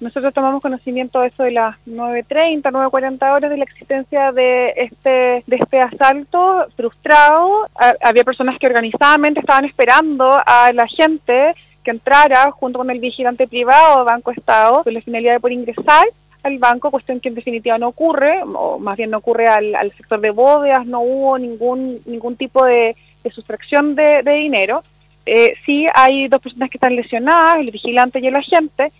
Nosotros tomamos conocimiento de eso de las 9.30, 9.40 horas de la existencia de este, de este asalto frustrado. había personas que organizadamente estaban esperando a la gente que entrara junto con el vigilante privado Banco Estado con la finalidad de poder ingresar al banco, cuestión que en definitiva no ocurre, o más bien no ocurre al, sector de bóvedas, no hubo ningún, ningún tipo de, sustracción de, dinero. Eh, sí hay dos personas que están lesionadas, el vigilante y el agente,